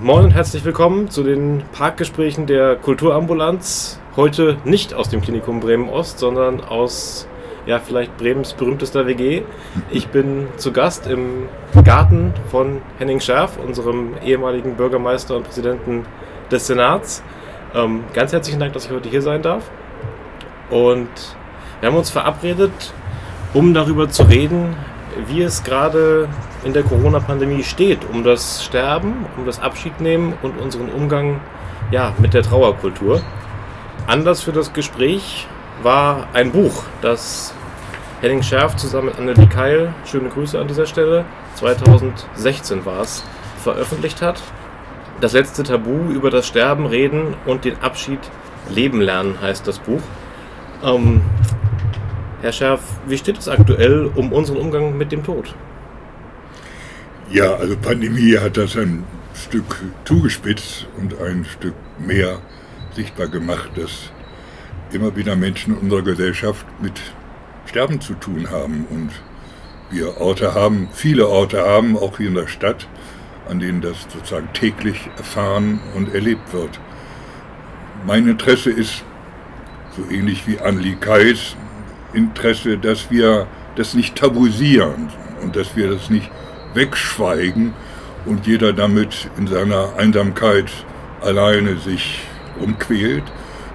Moin und herzlich willkommen zu den Parkgesprächen der Kulturambulanz. Heute nicht aus dem Klinikum Bremen Ost, sondern aus ja, vielleicht Bremens berühmtester WG. Ich bin zu Gast im Garten von Henning Scherf, unserem ehemaligen Bürgermeister und Präsidenten des Senats. Ähm, ganz herzlichen Dank, dass ich heute hier sein darf. Und wir haben uns verabredet, um darüber zu reden, wie es gerade in der Corona-Pandemie steht, um das Sterben, um das Abschiednehmen und unseren Umgang ja, mit der Trauerkultur. Anlass für das Gespräch war ein Buch, das Henning Scherf zusammen mit Annelie Keil, schöne Grüße an dieser Stelle, 2016 war es, veröffentlicht hat. Das letzte Tabu über das Sterben, Reden und den Abschied leben lernen heißt das Buch. Ähm, Herr Scherf, wie steht es aktuell um unseren Umgang mit dem Tod? Ja, also Pandemie hat das ein Stück zugespitzt und ein Stück mehr sichtbar gemacht, dass immer wieder Menschen in unserer Gesellschaft mit Sterben zu tun haben. Und wir Orte haben, viele Orte haben, auch hier in der Stadt, an denen das sozusagen täglich erfahren und erlebt wird. Mein Interesse ist, so ähnlich wie Anli Kais, Interesse, dass wir das nicht tabuisieren und dass wir das nicht wegschweigen und jeder damit in seiner Einsamkeit alleine sich umquält,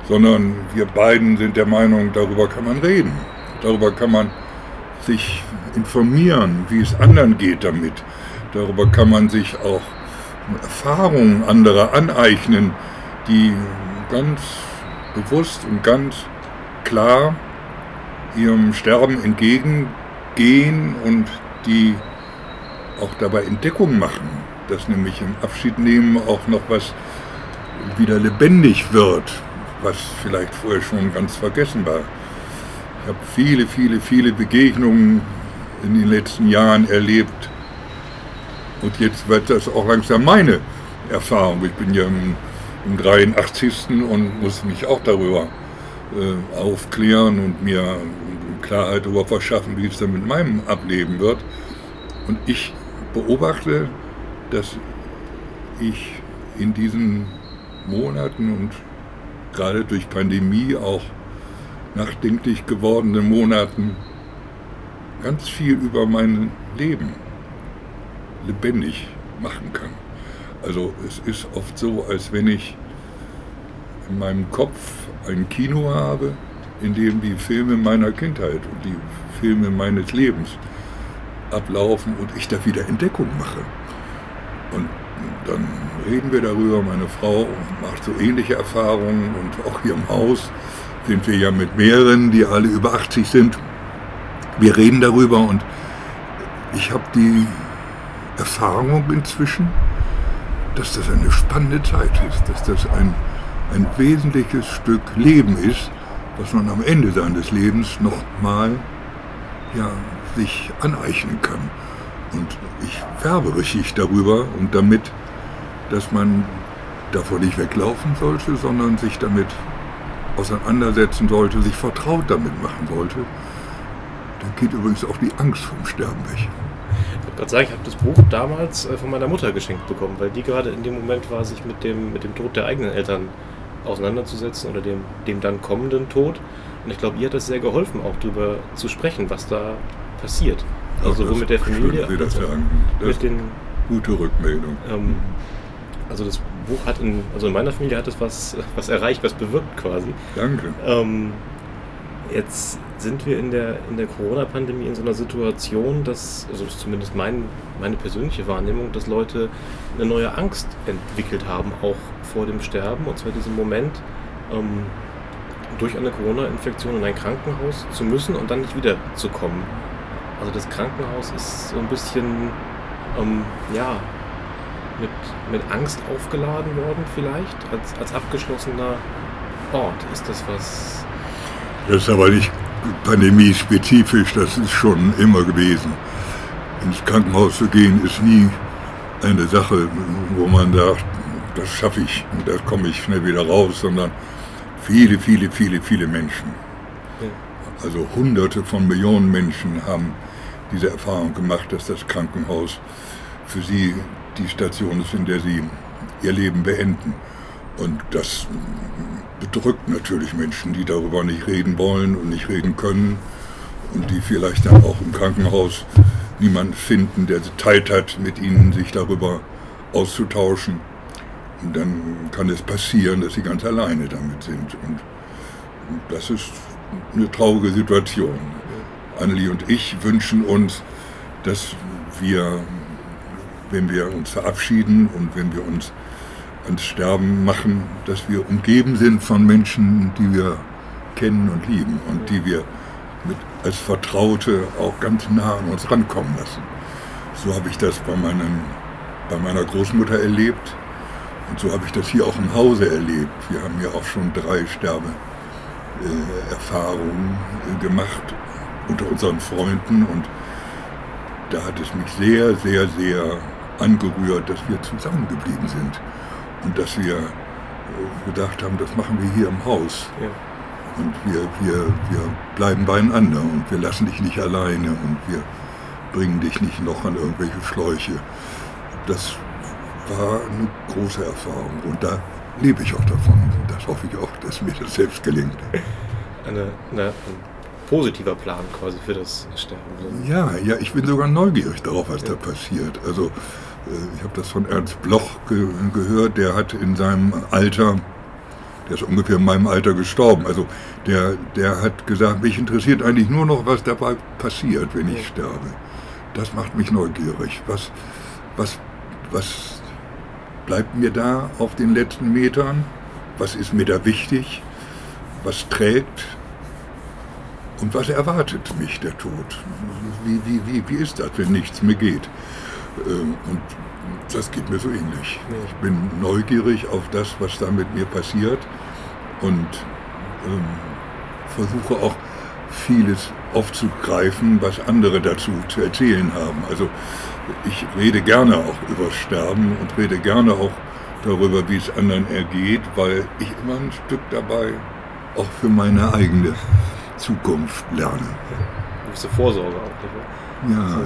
sondern wir beiden sind der Meinung, darüber kann man reden. Darüber kann man sich informieren, wie es anderen geht damit. Darüber kann man sich auch Erfahrungen anderer aneignen, die ganz bewusst und ganz klar ihrem Sterben entgegengehen und die auch dabei Entdeckungen machen, dass nämlich im Abschiednehmen auch noch was wieder lebendig wird, was vielleicht vorher schon ganz vergessen war. Ich habe viele, viele, viele Begegnungen in den letzten Jahren erlebt und jetzt wird das auch langsam meine Erfahrung. Ich bin ja im, im 83. und muss mich auch darüber äh, aufklären und mir Klarheit darüber verschaffen, wie es dann mit meinem Ableben wird. Und ich beobachte, dass ich in diesen Monaten und gerade durch Pandemie auch nachdenklich gewordenen Monaten ganz viel über mein Leben lebendig machen kann. Also es ist oft so, als wenn ich in meinem Kopf ein Kino habe, in dem die Filme meiner Kindheit und die Filme meines Lebens ablaufen und ich da wieder Entdeckung mache. Und dann reden wir darüber, meine Frau macht so ähnliche Erfahrungen und auch hier im Haus sind wir ja mit mehreren, die alle über 80 sind. Wir reden darüber und ich habe die Erfahrung inzwischen, dass das eine spannende Zeit ist, dass das ein, ein wesentliches Stück Leben ist, was man am Ende seines Lebens nochmal ja, sich aneignen kann. Und ich werbe richtig darüber und damit, dass man davor nicht weglaufen sollte, sondern sich damit auseinandersetzen sollte, sich vertraut damit machen sollte. Dann geht übrigens auch die Angst vom Sterben weg. Ich wollte gerade sagen, ich habe das Buch damals äh, von meiner Mutter geschenkt bekommen, weil die gerade in dem Moment war, sich mit dem, mit dem Tod der eigenen Eltern auseinanderzusetzen oder dem, dem dann kommenden Tod. Und ich glaube, ihr hat das sehr geholfen, auch darüber zu sprechen, was da passiert. Also sowohl mit der Familie als auch mit den gute Rückmeldung. Ähm, also das Buch hat in, also in meiner Familie hat es was, was erreicht, was bewirkt quasi. Danke. Ähm, jetzt sind wir in der, in der Corona-Pandemie in so einer Situation, dass, also das ist zumindest mein, meine persönliche Wahrnehmung, dass Leute eine neue Angst entwickelt haben, auch vor dem Sterben, und zwar diesen Moment, ähm, durch eine Corona-Infektion in ein Krankenhaus zu müssen und dann nicht wiederzukommen. Also das Krankenhaus ist so ein bisschen, ähm, ja, mit, mit Angst aufgeladen worden vielleicht, als, als abgeschlossener Ort. Ist das was... Das ist aber nicht pandemiespezifisch, das ist schon immer gewesen. Ins Krankenhaus zu gehen ist nie eine Sache, wo man sagt, das schaffe ich und da komme ich schnell wieder raus, sondern viele, viele, viele, viele Menschen. Ja. Also hunderte von Millionen Menschen haben diese Erfahrung gemacht, dass das Krankenhaus für sie die Station ist, in der sie ihr Leben beenden. Und das bedrückt natürlich Menschen, die darüber nicht reden wollen und nicht reden können und die vielleicht dann auch im Krankenhaus niemanden finden, der Zeit hat, mit ihnen sich darüber auszutauschen. Und dann kann es passieren, dass sie ganz alleine damit sind. Und das ist eine traurige Situation. Annelie und ich wünschen uns, dass wir, wenn wir uns verabschieden und wenn wir uns ans Sterben machen, dass wir umgeben sind von Menschen, die wir kennen und lieben und die wir mit, als Vertraute auch ganz nah an uns rankommen lassen. So habe ich das bei, meinen, bei meiner Großmutter erlebt und so habe ich das hier auch im Hause erlebt. Wir haben ja auch schon drei Sterbeerfahrungen äh, gemacht unter unseren Freunden und da hat es mich sehr, sehr, sehr angerührt, dass wir zusammengeblieben sind und dass wir äh, gedacht haben, das machen wir hier im Haus. Ja. Und wir, wir, wir bleiben beieinander und wir lassen dich nicht alleine und wir bringen dich nicht noch an irgendwelche Schläuche. Das war eine große Erfahrung und da lebe ich auch davon. Das hoffe ich auch, dass mir das selbst gelingt. Eine, eine, ein positiver Plan quasi für das Sterben. Ja, ja, ich bin sogar neugierig darauf, was ja. da passiert. Also äh, ich habe das von Ernst Bloch ge gehört, der hat in seinem Alter, der ist ungefähr in meinem Alter gestorben, also der, der hat gesagt, mich interessiert eigentlich nur noch, was dabei passiert, wenn ich sterbe. Das macht mich neugierig. Was, was, was bleibt mir da auf den letzten Metern? Was ist mir da wichtig? Was trägt? Und was erwartet mich der Tod? Wie, wie, wie, wie ist das, wenn nichts mehr geht? Ähm, und das geht mir so ähnlich. Ich bin neugierig auf das, was da mit mir passiert und ähm, versuche auch vieles aufzugreifen, was andere dazu zu erzählen haben. Also ich rede gerne auch über Sterben und rede gerne auch darüber, wie es anderen ergeht, weil ich immer ein Stück dabei auch für meine eigene Zukunft lerne. Du bist Vorsorge auch, nicht ja, ja.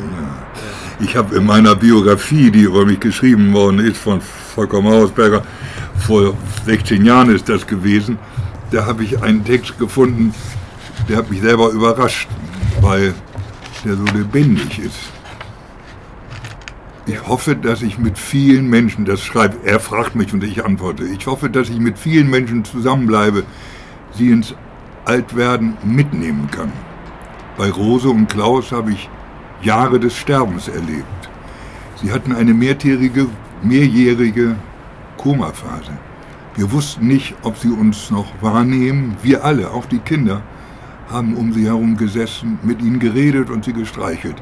Ich habe in meiner Biografie, die über mich geschrieben worden ist, von Volker Mausberger, vor 16 Jahren ist das gewesen, da habe ich einen Text gefunden, der hat mich selber überrascht, weil der so lebendig ist. Ich hoffe, dass ich mit vielen Menschen, das schreibt, er fragt mich und ich antworte, ich hoffe, dass ich mit vielen Menschen zusammenbleibe, sie ins Altwerden mitnehmen kann. Bei Rose und Klaus habe ich Jahre des Sterbens erlebt. Sie hatten eine mehrjährige, mehrjährige Komaphase. Wir wussten nicht, ob sie uns noch wahrnehmen. Wir alle, auch die Kinder, haben um sie herum gesessen, mit ihnen geredet und sie gestreichelt.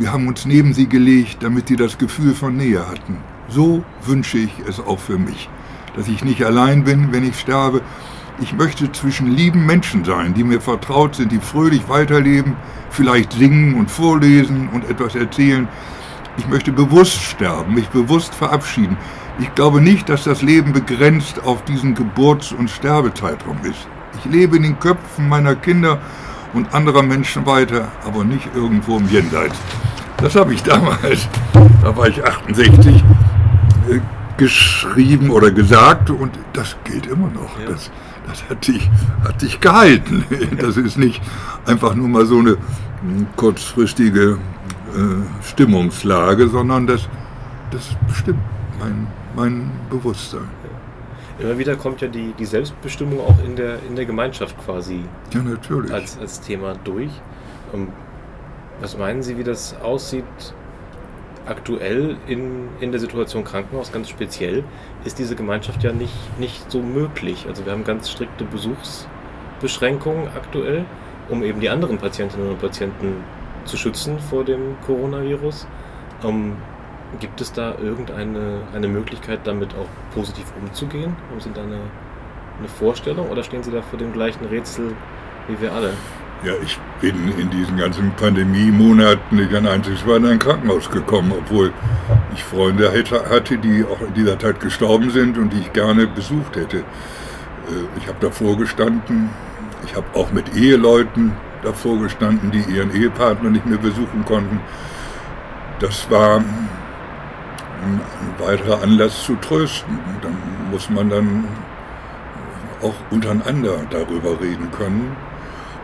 Wir haben uns neben sie gelegt, damit sie das Gefühl von Nähe hatten. So wünsche ich es auch für mich, dass ich nicht allein bin, wenn ich sterbe. Ich möchte zwischen lieben Menschen sein, die mir vertraut sind, die fröhlich weiterleben, vielleicht singen und vorlesen und etwas erzählen. Ich möchte bewusst sterben, mich bewusst verabschieden. Ich glaube nicht, dass das Leben begrenzt auf diesen Geburts- und Sterbezeitraum ist. Ich lebe in den Köpfen meiner Kinder und anderer Menschen weiter, aber nicht irgendwo im Jenseits. Das habe ich damals, da war ich 68, äh, geschrieben oder gesagt und das gilt immer noch. Ja. Das, das hat dich, hat dich gehalten. Das ist nicht einfach nur mal so eine kurzfristige äh, Stimmungslage, sondern das, das bestimmt mein, mein Bewusstsein. Immer wieder kommt ja die, die Selbstbestimmung auch in der, in der Gemeinschaft quasi ja, natürlich. Als, als Thema durch. Und was meinen Sie, wie das aussieht aktuell in, in der Situation Krankenhaus ganz speziell? Ist diese Gemeinschaft ja nicht, nicht so möglich. Also wir haben ganz strikte Besuchsbeschränkungen aktuell um eben die anderen Patientinnen und Patienten zu schützen vor dem Coronavirus. Ähm, gibt es da irgendeine eine Möglichkeit, damit auch positiv umzugehen? Haben Sie da eine, eine Vorstellung oder stehen Sie da vor dem gleichen Rätsel wie wir alle? Ja, ich bin in diesen ganzen Pandemie-Monaten nicht ein einziges Mal in ein Krankenhaus gekommen, obwohl ich Freunde hatte, die auch in dieser Zeit gestorben sind und die ich gerne besucht hätte. Äh, ich habe davor gestanden, ich habe auch mit Eheleuten davor gestanden, die ihren Ehepartner nicht mehr besuchen konnten. Das war ein weiterer Anlass zu trösten. Dann muss man dann auch untereinander darüber reden können.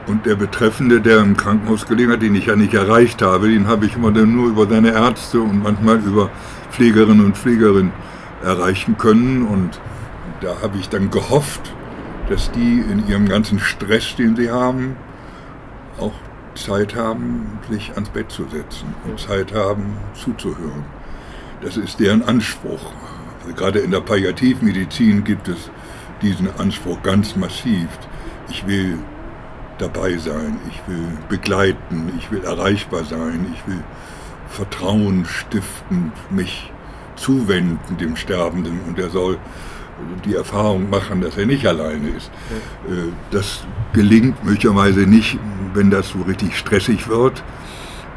Und der Betreffende, der im Krankenhaus gelegen hat, den ich ja nicht erreicht habe, den habe ich immer nur über seine Ärzte und manchmal über Pflegerinnen und Pflegerinnen erreichen können. Und da habe ich dann gehofft, dass die in ihrem ganzen Stress, den sie haben, auch Zeit haben, sich ans Bett zu setzen und Zeit haben, zuzuhören. Das ist deren Anspruch. Also gerade in der Palliativmedizin gibt es diesen Anspruch ganz massiv. Ich will dabei sein, ich will begleiten, ich will erreichbar sein, ich will Vertrauen stiften, mich zuwenden dem Sterbenden und er soll die Erfahrung machen, dass er nicht alleine ist. Äh, das gelingt möglicherweise nicht, wenn das so richtig stressig wird,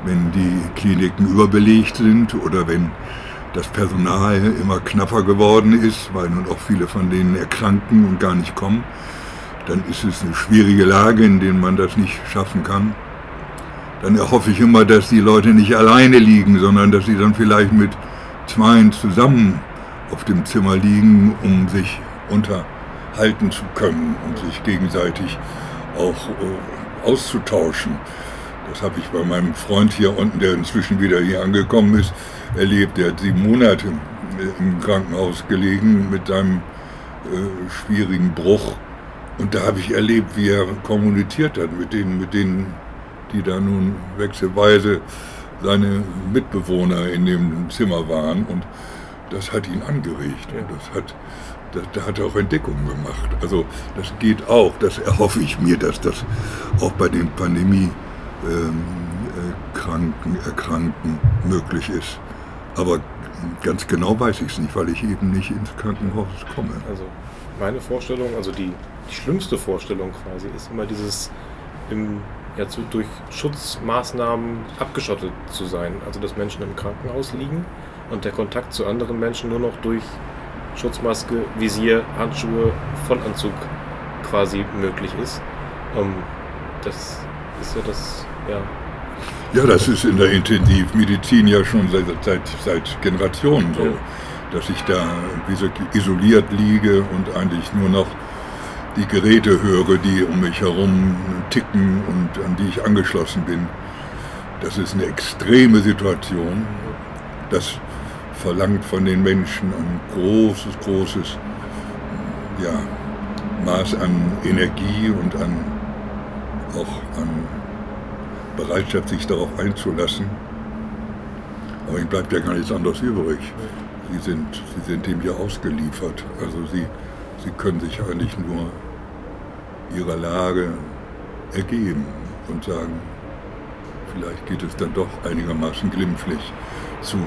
wenn die Kliniken überbelegt sind oder wenn das Personal immer knapper geworden ist, weil nun auch viele von denen erkranken und gar nicht kommen, dann ist es eine schwierige Lage, in der man das nicht schaffen kann. Dann erhoffe ich immer, dass die Leute nicht alleine liegen, sondern dass sie dann vielleicht mit zweien zusammen auf dem Zimmer liegen, um sich unterhalten zu können und sich gegenseitig auch äh, auszutauschen. Das habe ich bei meinem Freund hier unten, der inzwischen wieder hier angekommen ist, erlebt. Der hat sieben Monate im Krankenhaus gelegen mit seinem äh, schwierigen Bruch. Und da habe ich erlebt, wie er kommuniziert hat mit denen, mit denen, die da nun wechselweise seine Mitbewohner in dem Zimmer waren. Und das hat ihn angeregt. Und das hat, da, da hat er auch Entdeckungen gemacht. Also das geht auch. Das erhoffe ich mir, dass das auch bei den Pandemie ähm, äh, Kranken, Erkrankten möglich ist. Aber ganz genau weiß ich es nicht, weil ich eben nicht ins Krankenhaus komme. Also meine Vorstellung, also die, die schlimmste Vorstellung quasi, ist immer dieses im, ja, zu, durch Schutzmaßnahmen abgeschottet zu sein. Also dass Menschen im Krankenhaus liegen und der Kontakt zu anderen Menschen nur noch durch Schutzmaske, Visier, Handschuhe, Vollanzug quasi möglich ist. Um, ähm, das ist ja das, ja. Ja, das ist in der Intensivmedizin ja schon seit, seit, seit Generationen so, ja. dass ich da wie so isoliert liege und eigentlich nur noch die Geräte höre, die um mich herum ticken und an die ich angeschlossen bin. Das ist eine extreme Situation. Das verlangt von den Menschen ein großes, großes ja, Maß an Energie und an, auch an Bereitschaft, sich darauf einzulassen. Aber ihm bleibt ja gar nichts anderes übrig. Sie sind, sie sind ihm ja ausgeliefert. Also sie, sie können sich eigentlich nur ihrer Lage ergeben und sagen, vielleicht geht es dann doch einigermaßen glimpflich zu.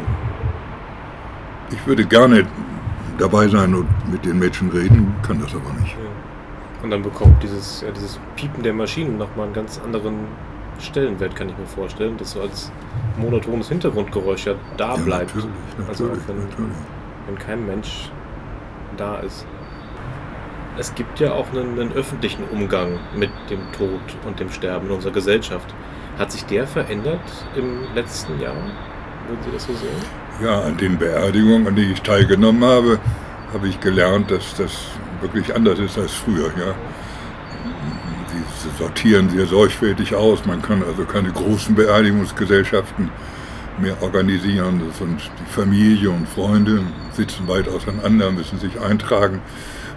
Ich würde gerne dabei sein und mit den Menschen reden, kann das aber nicht. Und dann bekommt dieses, ja, dieses Piepen der Maschinen nochmal einen ganz anderen Stellenwert, kann ich mir vorstellen, dass so als monotones Hintergrundgeräusch ja da ja, bleibt. Natürlich, natürlich, also auch wenn, natürlich. wenn kein Mensch da ist. Es gibt ja auch einen, einen öffentlichen Umgang mit dem Tod und dem Sterben in unserer Gesellschaft. Hat sich der verändert im letzten Jahr? Würden Sie das so sehen? Ja, an den Beerdigungen, an denen ich teilgenommen habe, habe ich gelernt, dass das wirklich anders ist als früher. Ja. Sortieren sehr sorgfältig aus. Man kann also keine großen Beerdigungsgesellschaften mehr organisieren. Das sind die Familie und Freunde sitzen weit auseinander, müssen sich eintragen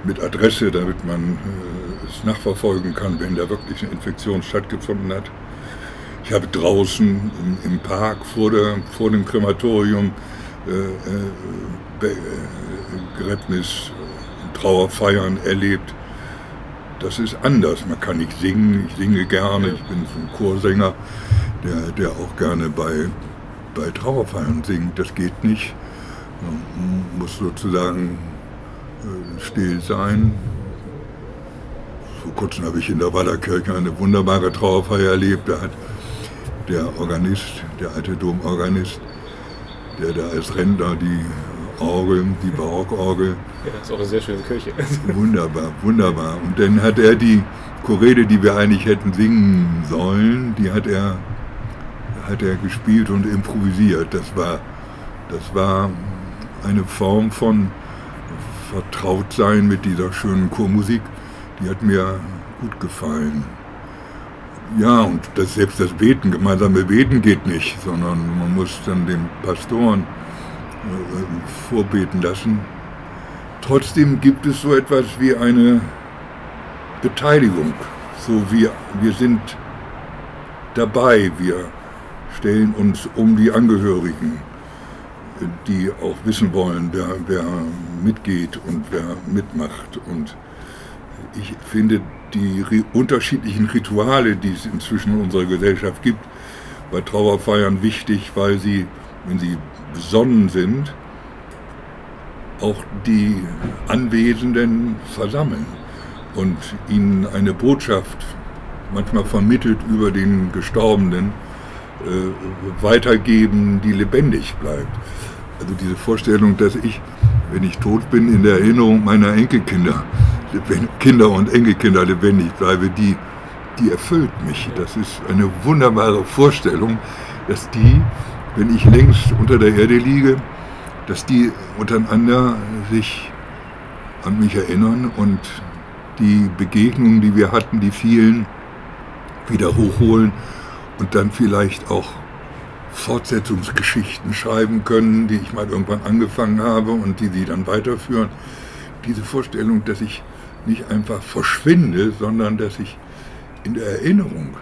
mit Adresse, damit man äh, es nachverfolgen kann, wenn da wirklich eine Infektion stattgefunden hat. Ich habe draußen im, im Park vor, der, vor dem Krematorium äh, äh, äh Begräbnis, Trauerfeiern erlebt. Das ist anders. Man kann nicht singen. Ich singe gerne. Ich bin so ein Chorsänger, der, der auch gerne bei, bei Trauerfeiern singt. Das geht nicht. Man muss sozusagen äh, still sein. Vor kurzem habe ich in der Wallerkirche eine wunderbare Trauerfeier erlebt. Da hat der Organist, der alte Domorganist, der da als Rentner die Orgel, die Barockorgel. Ja, das ist auch eine sehr schöne Kirche. Wunderbar, wunderbar. Und dann hat er die Chorede, die wir eigentlich hätten singen sollen, die hat er, hat er gespielt und improvisiert. Das war, das war eine Form von Vertrautsein mit dieser schönen Chormusik, die hat mir gut gefallen. Ja, und das, selbst das Beten, gemeinsame Beten geht nicht, sondern man muss dann den Pastoren vorbeten lassen. Trotzdem gibt es so etwas wie eine Beteiligung. So wir, wir sind dabei, wir stellen uns um die Angehörigen, die auch wissen wollen, wer, wer mitgeht und wer mitmacht. Und ich finde die unterschiedlichen Rituale, die es inzwischen in unserer Gesellschaft gibt, bei Trauerfeiern wichtig, weil sie, wenn sie besonnen sind, auch die Anwesenden versammeln und ihnen eine Botschaft, manchmal vermittelt über den Gestorbenen, äh, weitergeben, die lebendig bleibt. Also diese Vorstellung, dass ich, wenn ich tot bin, in der Erinnerung meiner Enkelkinder, Kinder und Enkelkinder lebendig bleibe, die, die erfüllt mich. Das ist eine wunderbare Vorstellung, dass die, wenn ich längst unter der Erde liege, dass die untereinander sich an mich erinnern und die Begegnungen, die wir hatten, die vielen, wieder hochholen und dann vielleicht auch Fortsetzungsgeschichten schreiben können, die ich mal irgendwann angefangen habe und die sie dann weiterführen. Diese Vorstellung, dass ich nicht einfach verschwinde, sondern dass ich in der Erinnerung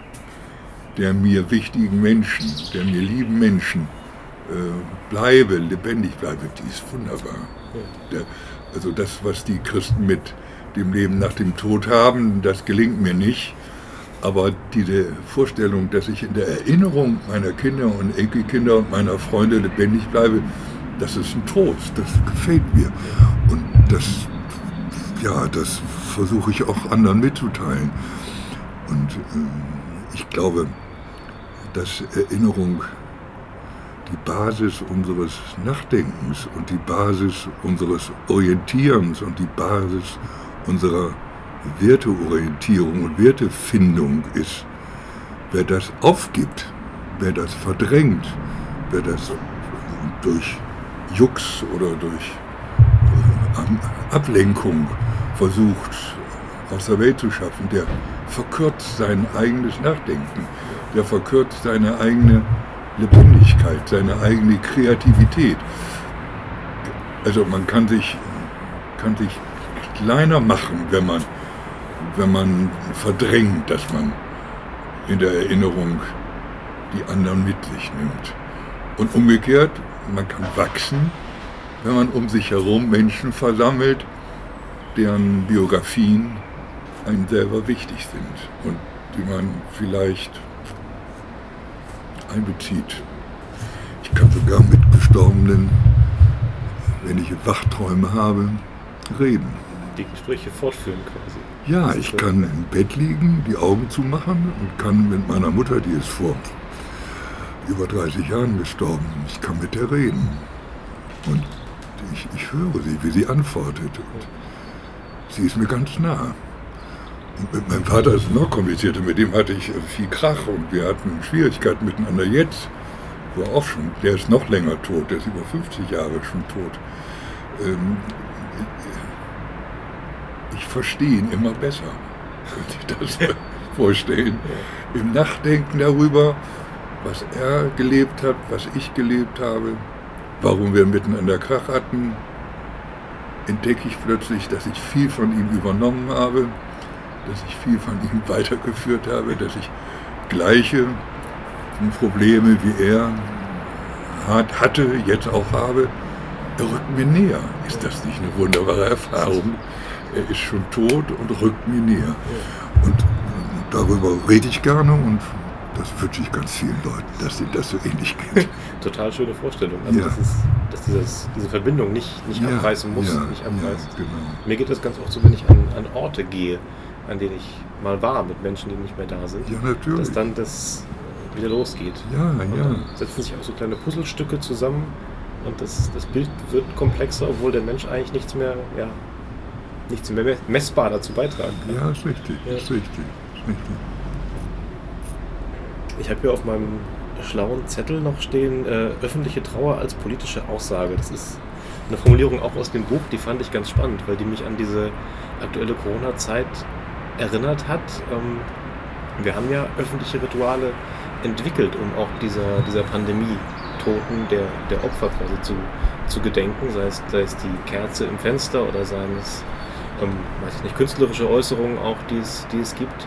der mir wichtigen Menschen, der mir lieben Menschen äh, bleibe, lebendig bleibe, die ist wunderbar. Der, also das, was die Christen mit dem Leben nach dem Tod haben, das gelingt mir nicht. Aber diese Vorstellung, dass ich in der Erinnerung meiner Kinder und Enkelkinder und meiner Freunde lebendig bleibe, das ist ein Trost, das gefällt mir. Und das, ja, das versuche ich auch anderen mitzuteilen. Und äh, ich glaube, dass Erinnerung die Basis unseres Nachdenkens und die Basis unseres Orientierens und die Basis unserer Werteorientierung und Wertefindung ist. Wer das aufgibt, wer das verdrängt, wer das durch Jux oder durch äh, Ablenkung versucht aus der Welt zu schaffen, der verkürzt sein eigenes Nachdenken, der verkürzt seine eigene Lebendigkeit, seine eigene Kreativität. Also man kann sich, kann sich kleiner machen, wenn man wenn man verdrängt, dass man in der Erinnerung die anderen mit sich nimmt. Und umgekehrt, man kann wachsen, wenn man um sich herum Menschen versammelt, deren Biografien einem selber wichtig sind und die man vielleicht einbezieht. Ich kann sogar mit Gestorbenen, wenn ich Wachträume habe, reden. Die Gespräche fortführen quasi. Ja, ich kann im Bett liegen, die Augen zumachen und kann mit meiner Mutter, die ist vor über 30 Jahren gestorben, ich kann mit der reden. Und ich, ich höre sie, wie sie antwortet. Und sie ist mir ganz nah. Mit meinem Vater ist es noch komplizierter. Mit dem hatte ich viel Krach und wir hatten Schwierigkeiten miteinander. Jetzt, wo er auch schon, der ist noch länger tot, der ist über 50 Jahre schon tot. Ähm, ich verstehe ihn immer besser. Könnte ich das vorstellen? Im Nachdenken darüber, was er gelebt hat, was ich gelebt habe, warum wir miteinander Krach hatten, entdecke ich plötzlich, dass ich viel von ihm übernommen habe, dass ich viel von ihm weitergeführt habe, dass ich gleiche Probleme wie er hat, hatte, jetzt auch habe. Er rückt mir näher. Ist das nicht eine wunderbare Erfahrung? er ist schon tot und rückt mir näher. Und darüber rede ich gerne und das wünsche ich ganz vielen Leuten, dass ihnen das so ähnlich geht. Total schöne Vorstellung. Also ja. das ist, dass dieses, diese Verbindung nicht, nicht ja, abreißen muss, ja, nicht abreißt. Genau. Mir geht das ganz oft so, wenn ich an, an Orte gehe, an denen ich mal war mit Menschen, die nicht mehr da sind, ja, natürlich. dass dann das wieder losgeht. Ja, und ja. Dann setzen sich auch so kleine Puzzlestücke zusammen und das, das Bild wird komplexer, obwohl der Mensch eigentlich nichts mehr ja, nichts mehr messbar dazu beitragen kann. Ja, ist richtig, ja. ist richtig, ist richtig. Ich habe hier auf meinem schlauen Zettel noch stehen, äh, öffentliche Trauer als politische Aussage. Das ist eine Formulierung auch aus dem Buch, die fand ich ganz spannend, weil die mich an diese aktuelle Corona-Zeit erinnert hat. Ähm, wir haben ja öffentliche Rituale entwickelt, um auch dieser, dieser Pandemie Toten der, der Opfer quasi zu, zu gedenken, sei es, sei es die Kerze im Fenster oder seien es, ähm, weiß ich nicht, künstlerische Äußerungen auch, die es, die es gibt.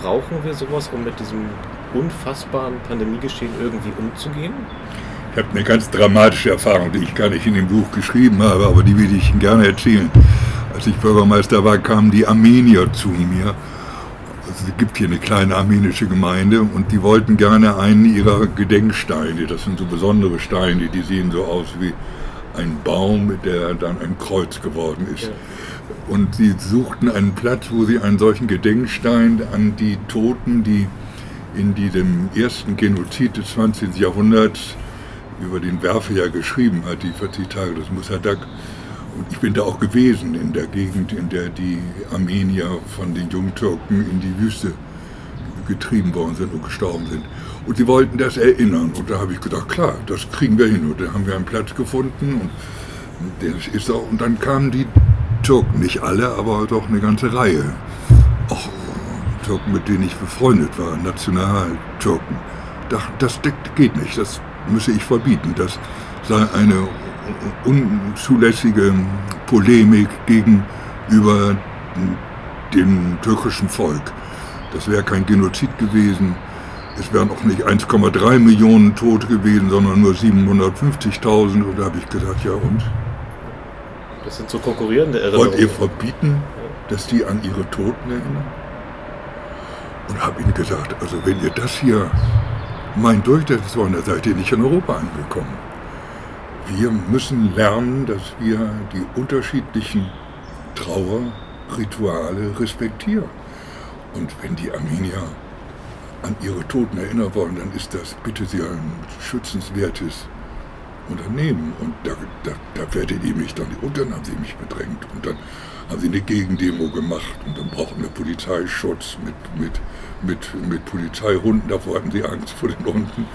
Brauchen wir sowas, um mit diesem unfassbaren Pandemiegeschehen irgendwie umzugehen? Ich habe eine ganz dramatische Erfahrung, die ich gar nicht in dem Buch geschrieben habe, aber die will ich Ihnen gerne erzählen. Als ich Bürgermeister war, kamen die Armenier zu mir. Also es gibt hier eine kleine armenische Gemeinde und die wollten gerne einen ihrer Gedenksteine. Das sind so besondere Steine, die sehen so aus wie ein Baum, der dann ein Kreuz geworden ist. Und sie suchten einen Platz, wo sie einen solchen Gedenkstein an die Toten, die in diesem ersten Genozid des 20. Jahrhunderts über den Werfer ja geschrieben hat, die 40 Tage des Musadak. Ich bin da auch gewesen, in der Gegend, in der die Armenier von den Jungtürken in die Wüste getrieben worden sind und gestorben sind. Und sie wollten das erinnern. Und da habe ich gedacht, klar, das kriegen wir hin. Und da haben wir einen Platz gefunden. Und, das ist auch, und dann kamen die Türken, nicht alle, aber doch eine ganze Reihe. Auch Türken, mit denen ich befreundet war, Nationaltürken. Das, das geht nicht, das müsse ich verbieten. Das sei eine unzulässige Polemik gegenüber dem türkischen Volk. Das wäre kein Genozid gewesen. Es wären auch nicht 1,3 Millionen Tote gewesen, sondern nur 750.000. Und da habe ich gesagt, ja und? Das sind so konkurrierende Erinnerungen. Wollt ihr verbieten, dass die an ihre Toten erinnern? Und habe ihnen gesagt, also wenn ihr das hier meint durchsetzen wollen, dann seid ihr nicht in Europa angekommen. Wir müssen lernen, dass wir die unterschiedlichen Trauerrituale respektieren. Und wenn die Armenier an ihre Toten erinnern wollen, dann ist das bitte sehr ein schützenswertes Unternehmen. Und da, da, da werdet ihr mich dann, und dann haben sie mich bedrängt. Und dann haben sie eine Gegendemo gemacht. Und dann brauchten wir Polizeischutz mit, mit, mit, mit Polizeihunden. Davor hatten sie Angst vor den Hunden.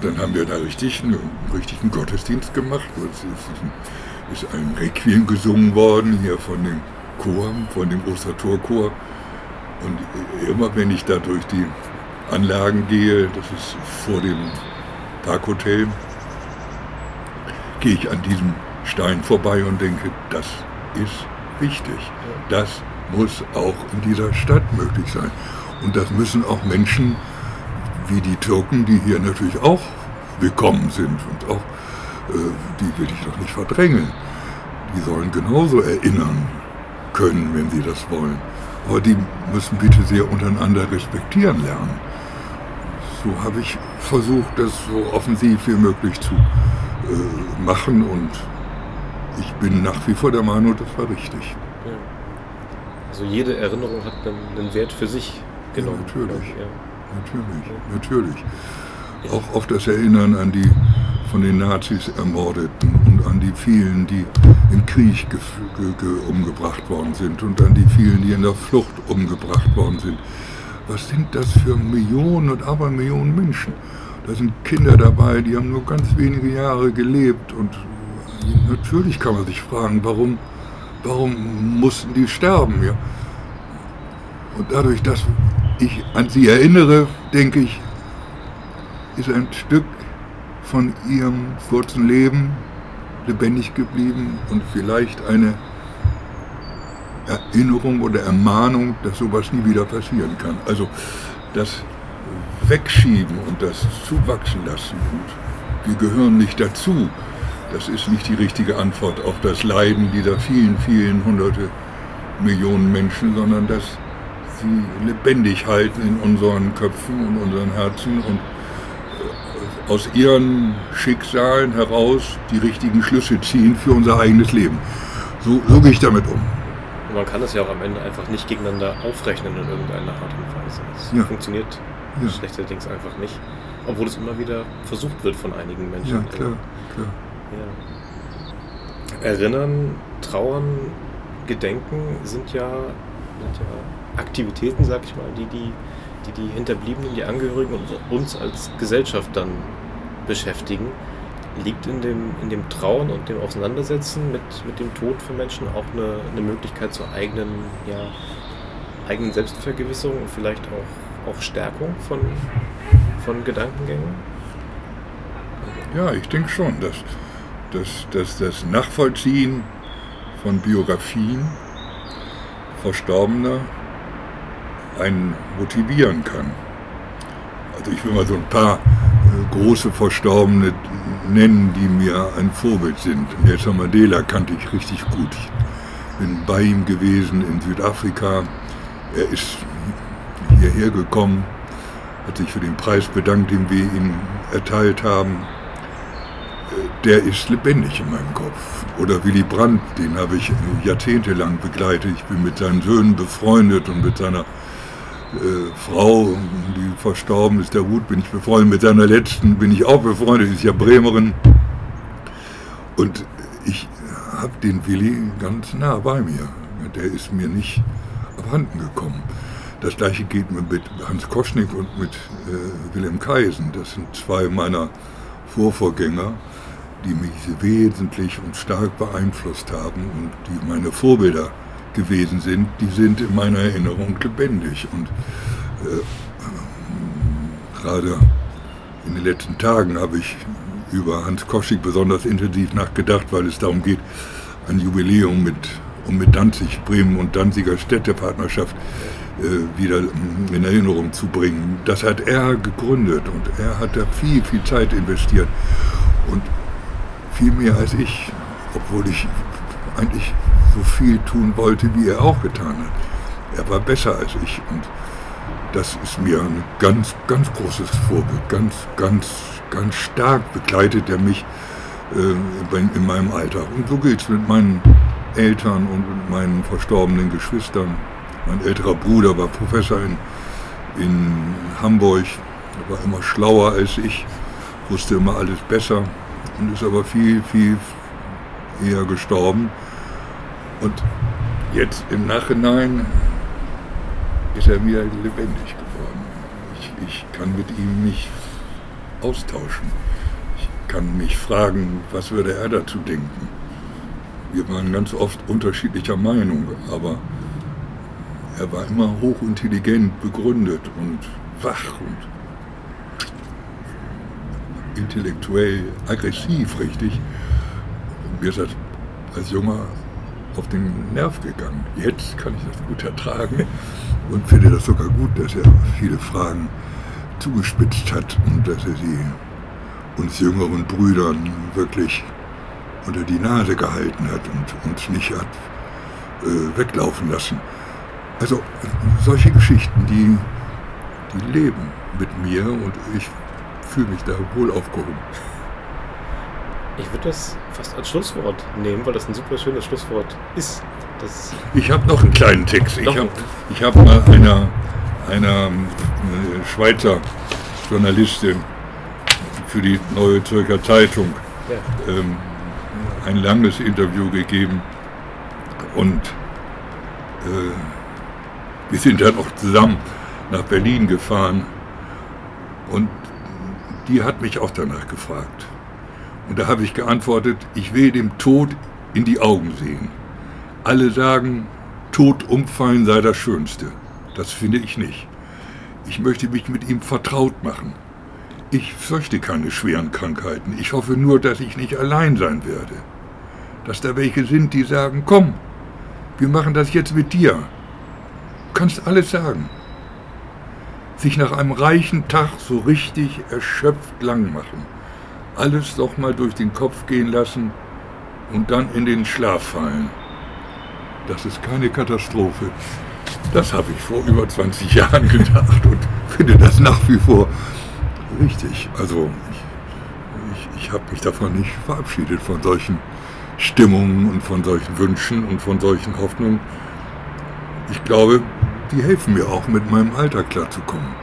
Dann haben wir da richtig einen, richtigen Gottesdienst gemacht. Es ist ein Requiem gesungen worden hier von dem Chor, von dem Ostertorchor. Und immer wenn ich da durch die Anlagen gehe, das ist vor dem Parkhotel, gehe ich an diesem Stein vorbei und denke, das ist wichtig. Das muss auch in dieser Stadt möglich sein. Und das müssen auch Menschen wie die Türken, die hier natürlich auch willkommen sind und auch, äh, die will ich doch nicht verdrängen. Die sollen genauso erinnern können, wenn sie das wollen. Aber die müssen bitte sehr untereinander respektieren lernen. So habe ich versucht, das so offensiv wie möglich zu äh, machen und ich bin nach wie vor der Meinung, das war richtig. Ja. Also jede Erinnerung hat einen, einen Wert für sich genommen. Ja, natürlich. Ja. Natürlich, natürlich. Auch auf das Erinnern an die von den Nazis Ermordeten und an die vielen, die im Krieg umgebracht worden sind und an die vielen, die in der Flucht umgebracht worden sind. Was sind das für Millionen und Abermillionen Menschen? Da sind Kinder dabei, die haben nur ganz wenige Jahre gelebt und natürlich kann man sich fragen, warum, warum mussten die sterben? Ja? Und dadurch, dass ich an sie erinnere, denke ich, ist ein Stück von ihrem kurzen Leben lebendig geblieben und vielleicht eine Erinnerung oder Ermahnung, dass sowas nie wieder passieren kann. Also das Wegschieben und das Zuwachsen lassen und wir gehören nicht dazu, das ist nicht die richtige Antwort auf das Leiden dieser vielen, vielen hunderte Millionen Menschen, sondern das sie lebendig halten in unseren Köpfen und unseren Herzen und äh, aus ihren Schicksalen heraus die richtigen Schlüsse ziehen für unser eigenes Leben. So, so gehe ich damit um. Und man kann es ja auch am Ende einfach nicht gegeneinander aufrechnen in irgendeiner Art und Weise. Es ja. funktioniert ja. schlechterdings einfach nicht, obwohl es immer wieder versucht wird von einigen Menschen. Ja, klar, klar. Ja. Erinnern, trauern, gedenken sind ja, sind ja Aktivitäten, sag ich mal, die die, die, die Hinterbliebenen, die Angehörigen und uns als Gesellschaft dann beschäftigen. liegt in dem, in dem Trauen und dem Auseinandersetzen mit, mit dem Tod für Menschen auch eine, eine Möglichkeit zur eigenen, ja, eigenen Selbstvergewisserung und vielleicht auch, auch Stärkung von, von Gedankengängen? Ja, ich denke schon, dass, dass, dass das Nachvollziehen von Biografien Verstorbener einen motivieren kann. Also ich will mal so ein paar äh, große Verstorbene nennen, die mir ein Vorbild sind. Nelson Mandela kannte ich richtig gut. Ich bin bei ihm gewesen in Südafrika. Er ist hierher gekommen, hat sich für den Preis bedankt, den wir ihm erteilt haben. Äh, der ist lebendig in meinem Kopf. Oder Willy Brandt, den habe ich jahrzehntelang begleitet. Ich bin mit seinen Söhnen befreundet und mit seiner äh, Frau, die verstorben ist, der Hut, bin ich befreundet. Mit seiner letzten bin ich auch befreundet, ist ja Bremerin. Und ich habe den Willi ganz nah bei mir. Der ist mir nicht abhanden gekommen. Das gleiche geht mir mit Hans Koschnik und mit äh, Wilhelm Kaisen. Das sind zwei meiner Vorvorgänger, die mich wesentlich und stark beeinflusst haben und die meine Vorbilder gewesen sind, die sind in meiner Erinnerung lebendig. Und äh, gerade in den letzten Tagen habe ich über Hans Koschig besonders intensiv nachgedacht, weil es darum geht, ein Jubiläum mit, um mit Danzig, Bremen und Danziger Städtepartnerschaft äh, wieder in Erinnerung zu bringen. Das hat er gegründet und er hat da viel, viel Zeit investiert und viel mehr als ich, obwohl ich eigentlich so viel tun wollte, wie er auch getan hat. Er war besser als ich und das ist mir ein ganz, ganz großes Vorbild. Ganz, ganz, ganz stark begleitet er mich äh, in meinem Alltag. Und so geht es mit meinen Eltern und mit meinen verstorbenen Geschwistern. Mein älterer Bruder war Professor in, in Hamburg, er war immer schlauer als ich, wusste immer alles besser und ist aber viel, viel eher gestorben. Und jetzt im Nachhinein ist er wieder lebendig geworden. Ich, ich kann mit ihm mich austauschen. Ich kann mich fragen, was würde er dazu denken. Wir waren ganz oft unterschiedlicher Meinung, aber er war immer hochintelligent, begründet und wach und intellektuell aggressiv, richtig. Mir ist das als junger auf den Nerv gegangen. Jetzt kann ich das gut ertragen und finde das sogar gut, dass er viele Fragen zugespitzt hat und dass er sie uns jüngeren Brüdern wirklich unter die Nase gehalten hat und uns nicht hat äh, weglaufen lassen. Also solche Geschichten, die, die leben mit mir und ich fühle mich da wohl aufgehoben. Ich würde das fast als Schlusswort nehmen, weil das ein super schönes Schlusswort ist. Das ich habe noch einen kleinen Text. Ich habe hab mal einer, einer äh, Schweizer Journalistin für die Neue Zürcher Zeitung ja. ähm, ein langes Interview gegeben und äh, wir sind dann auch zusammen nach Berlin gefahren und die hat mich auch danach gefragt. Und da habe ich geantwortet, ich will dem Tod in die Augen sehen. Alle sagen, Tod umfallen sei das Schönste. Das finde ich nicht. Ich möchte mich mit ihm vertraut machen. Ich fürchte keine schweren Krankheiten. Ich hoffe nur, dass ich nicht allein sein werde. Dass da welche sind, die sagen, komm, wir machen das jetzt mit dir. Du kannst alles sagen. Sich nach einem reichen Tag so richtig erschöpft lang machen alles doch mal durch den Kopf gehen lassen und dann in den Schlaf fallen. Das ist keine Katastrophe. Das habe ich vor über 20 Jahren gedacht und finde das nach wie vor richtig. Also ich, ich, ich habe mich davon nicht verabschiedet, von solchen Stimmungen und von solchen Wünschen und von solchen Hoffnungen. Ich glaube, die helfen mir auch mit meinem Alltag klarzukommen.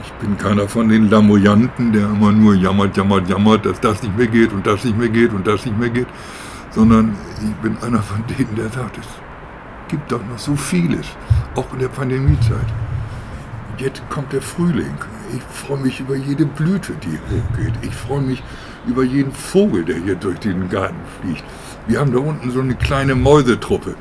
Ich bin keiner von den Lamoyanten, der immer nur jammert, jammert, jammert, dass das nicht mehr geht und das nicht mehr geht und das nicht mehr geht, sondern ich bin einer von denen, der sagt, es gibt doch noch so vieles, auch in der Pandemiezeit. Jetzt kommt der Frühling. Ich freue mich über jede Blüte, die hochgeht. Ich freue mich über jeden Vogel, der hier durch den Garten fliegt. Wir haben da unten so eine kleine Mäusetruppe.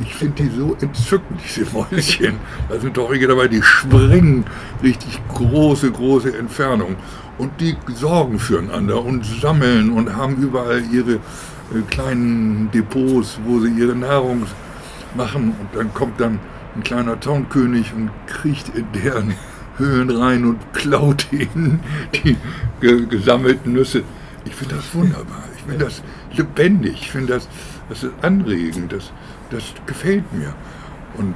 Ich finde die so entzückend, diese Mäuschen. Da sind doch welche dabei, die springen richtig große, große Entfernungen. Und die sorgen füreinander und sammeln und haben überall ihre äh, kleinen Depots, wo sie ihre Nahrung machen. Und dann kommt dann ein kleiner Zaunkönig und kriecht in deren Höhlen rein und klaut ihnen die gesammelten Nüsse. Ich finde das wunderbar. Ich finde das lebendig. Ich finde das, das ist anregend. Das, das gefällt mir. Und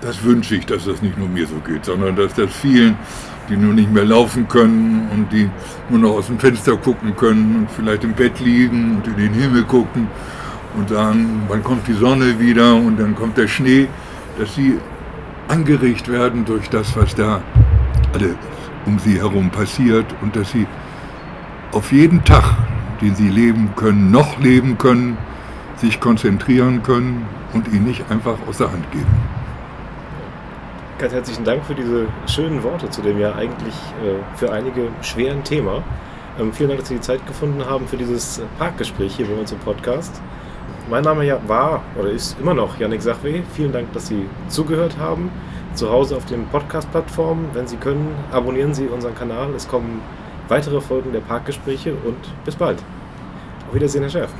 das wünsche ich, dass das nicht nur mir so geht, sondern dass das vielen, die nur nicht mehr laufen können und die nur noch aus dem Fenster gucken können und vielleicht im Bett liegen und in den Himmel gucken und sagen, wann kommt die Sonne wieder und dann kommt der Schnee, dass sie angeregt werden durch das, was da alle um sie herum passiert und dass sie auf jeden Tag, den sie leben können, noch leben können, sich konzentrieren können und ihn nicht einfach aus der Hand geben. Ganz herzlichen Dank für diese schönen Worte zu dem ja eigentlich äh, für einige schweren Thema. Ähm, vielen Dank, dass Sie die Zeit gefunden haben für dieses Parkgespräch hier bei uns im Podcast. Mein Name war oder ist immer noch Yannick Sachwe. Vielen Dank, dass Sie zugehört haben. Zu Hause auf den Podcast-Plattformen. Wenn Sie können, abonnieren Sie unseren Kanal. Es kommen weitere Folgen der Parkgespräche und bis bald. Auf Wiedersehen, Herr Chef.